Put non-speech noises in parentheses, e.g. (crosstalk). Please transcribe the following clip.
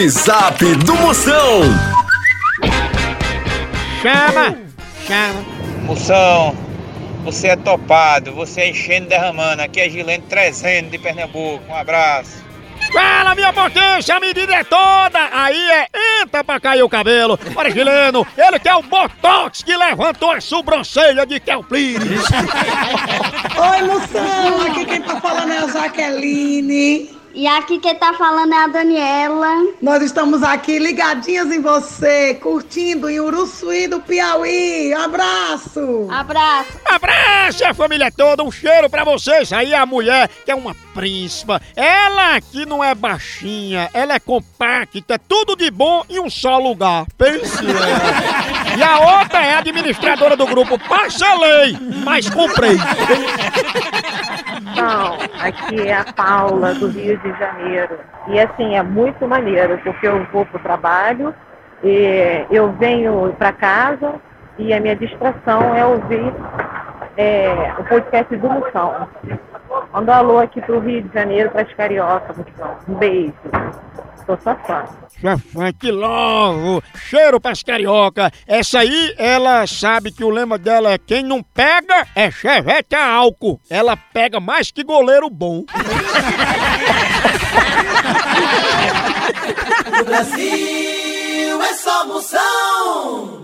Zap Zap do Moção. Chama! Chama! Moção, você é topado, você é enchendo e derramando. Aqui é Gilene 300 de Pernambuco. Um abraço. Fala, minha potência, a medida é toda! Aí é entra pra cair o cabelo. Olha, Gileno, ele que é o Botox que levantou a sobrancelha de Kelpires. Oi, moção! Aqui quem tá falando é a Jaqueline. E aqui quem tá falando é a Daniela. Nós estamos aqui ligadinhas em você, curtindo em Uruçuí do Piauí. Abraço! Abraço. Abraço a família toda, um cheiro pra vocês. Aí a mulher que é uma príncipa. Ela aqui não é baixinha, ela é compacta, tudo de bom em um só lugar. Pense ela. E a outra é a administradora do grupo. Parcelei, mas comprei. Não, aqui é a Paula do Rio de Janeiro. E assim, é muito maneiro, porque eu vou para o trabalho, eu venho para casa e a minha distração é ouvir é, o podcast do Moção. Manda um alô aqui pro Rio de Janeiro, para as cariocas, Moção. Um beijo. Sou sua fã. Sua fã, que logo! Cheiro pras carioca. Essa aí, ela sabe que o lema dela é quem não pega é chevette a álcool. Ela pega mais que goleiro bom. (laughs) No Brasil é só moção.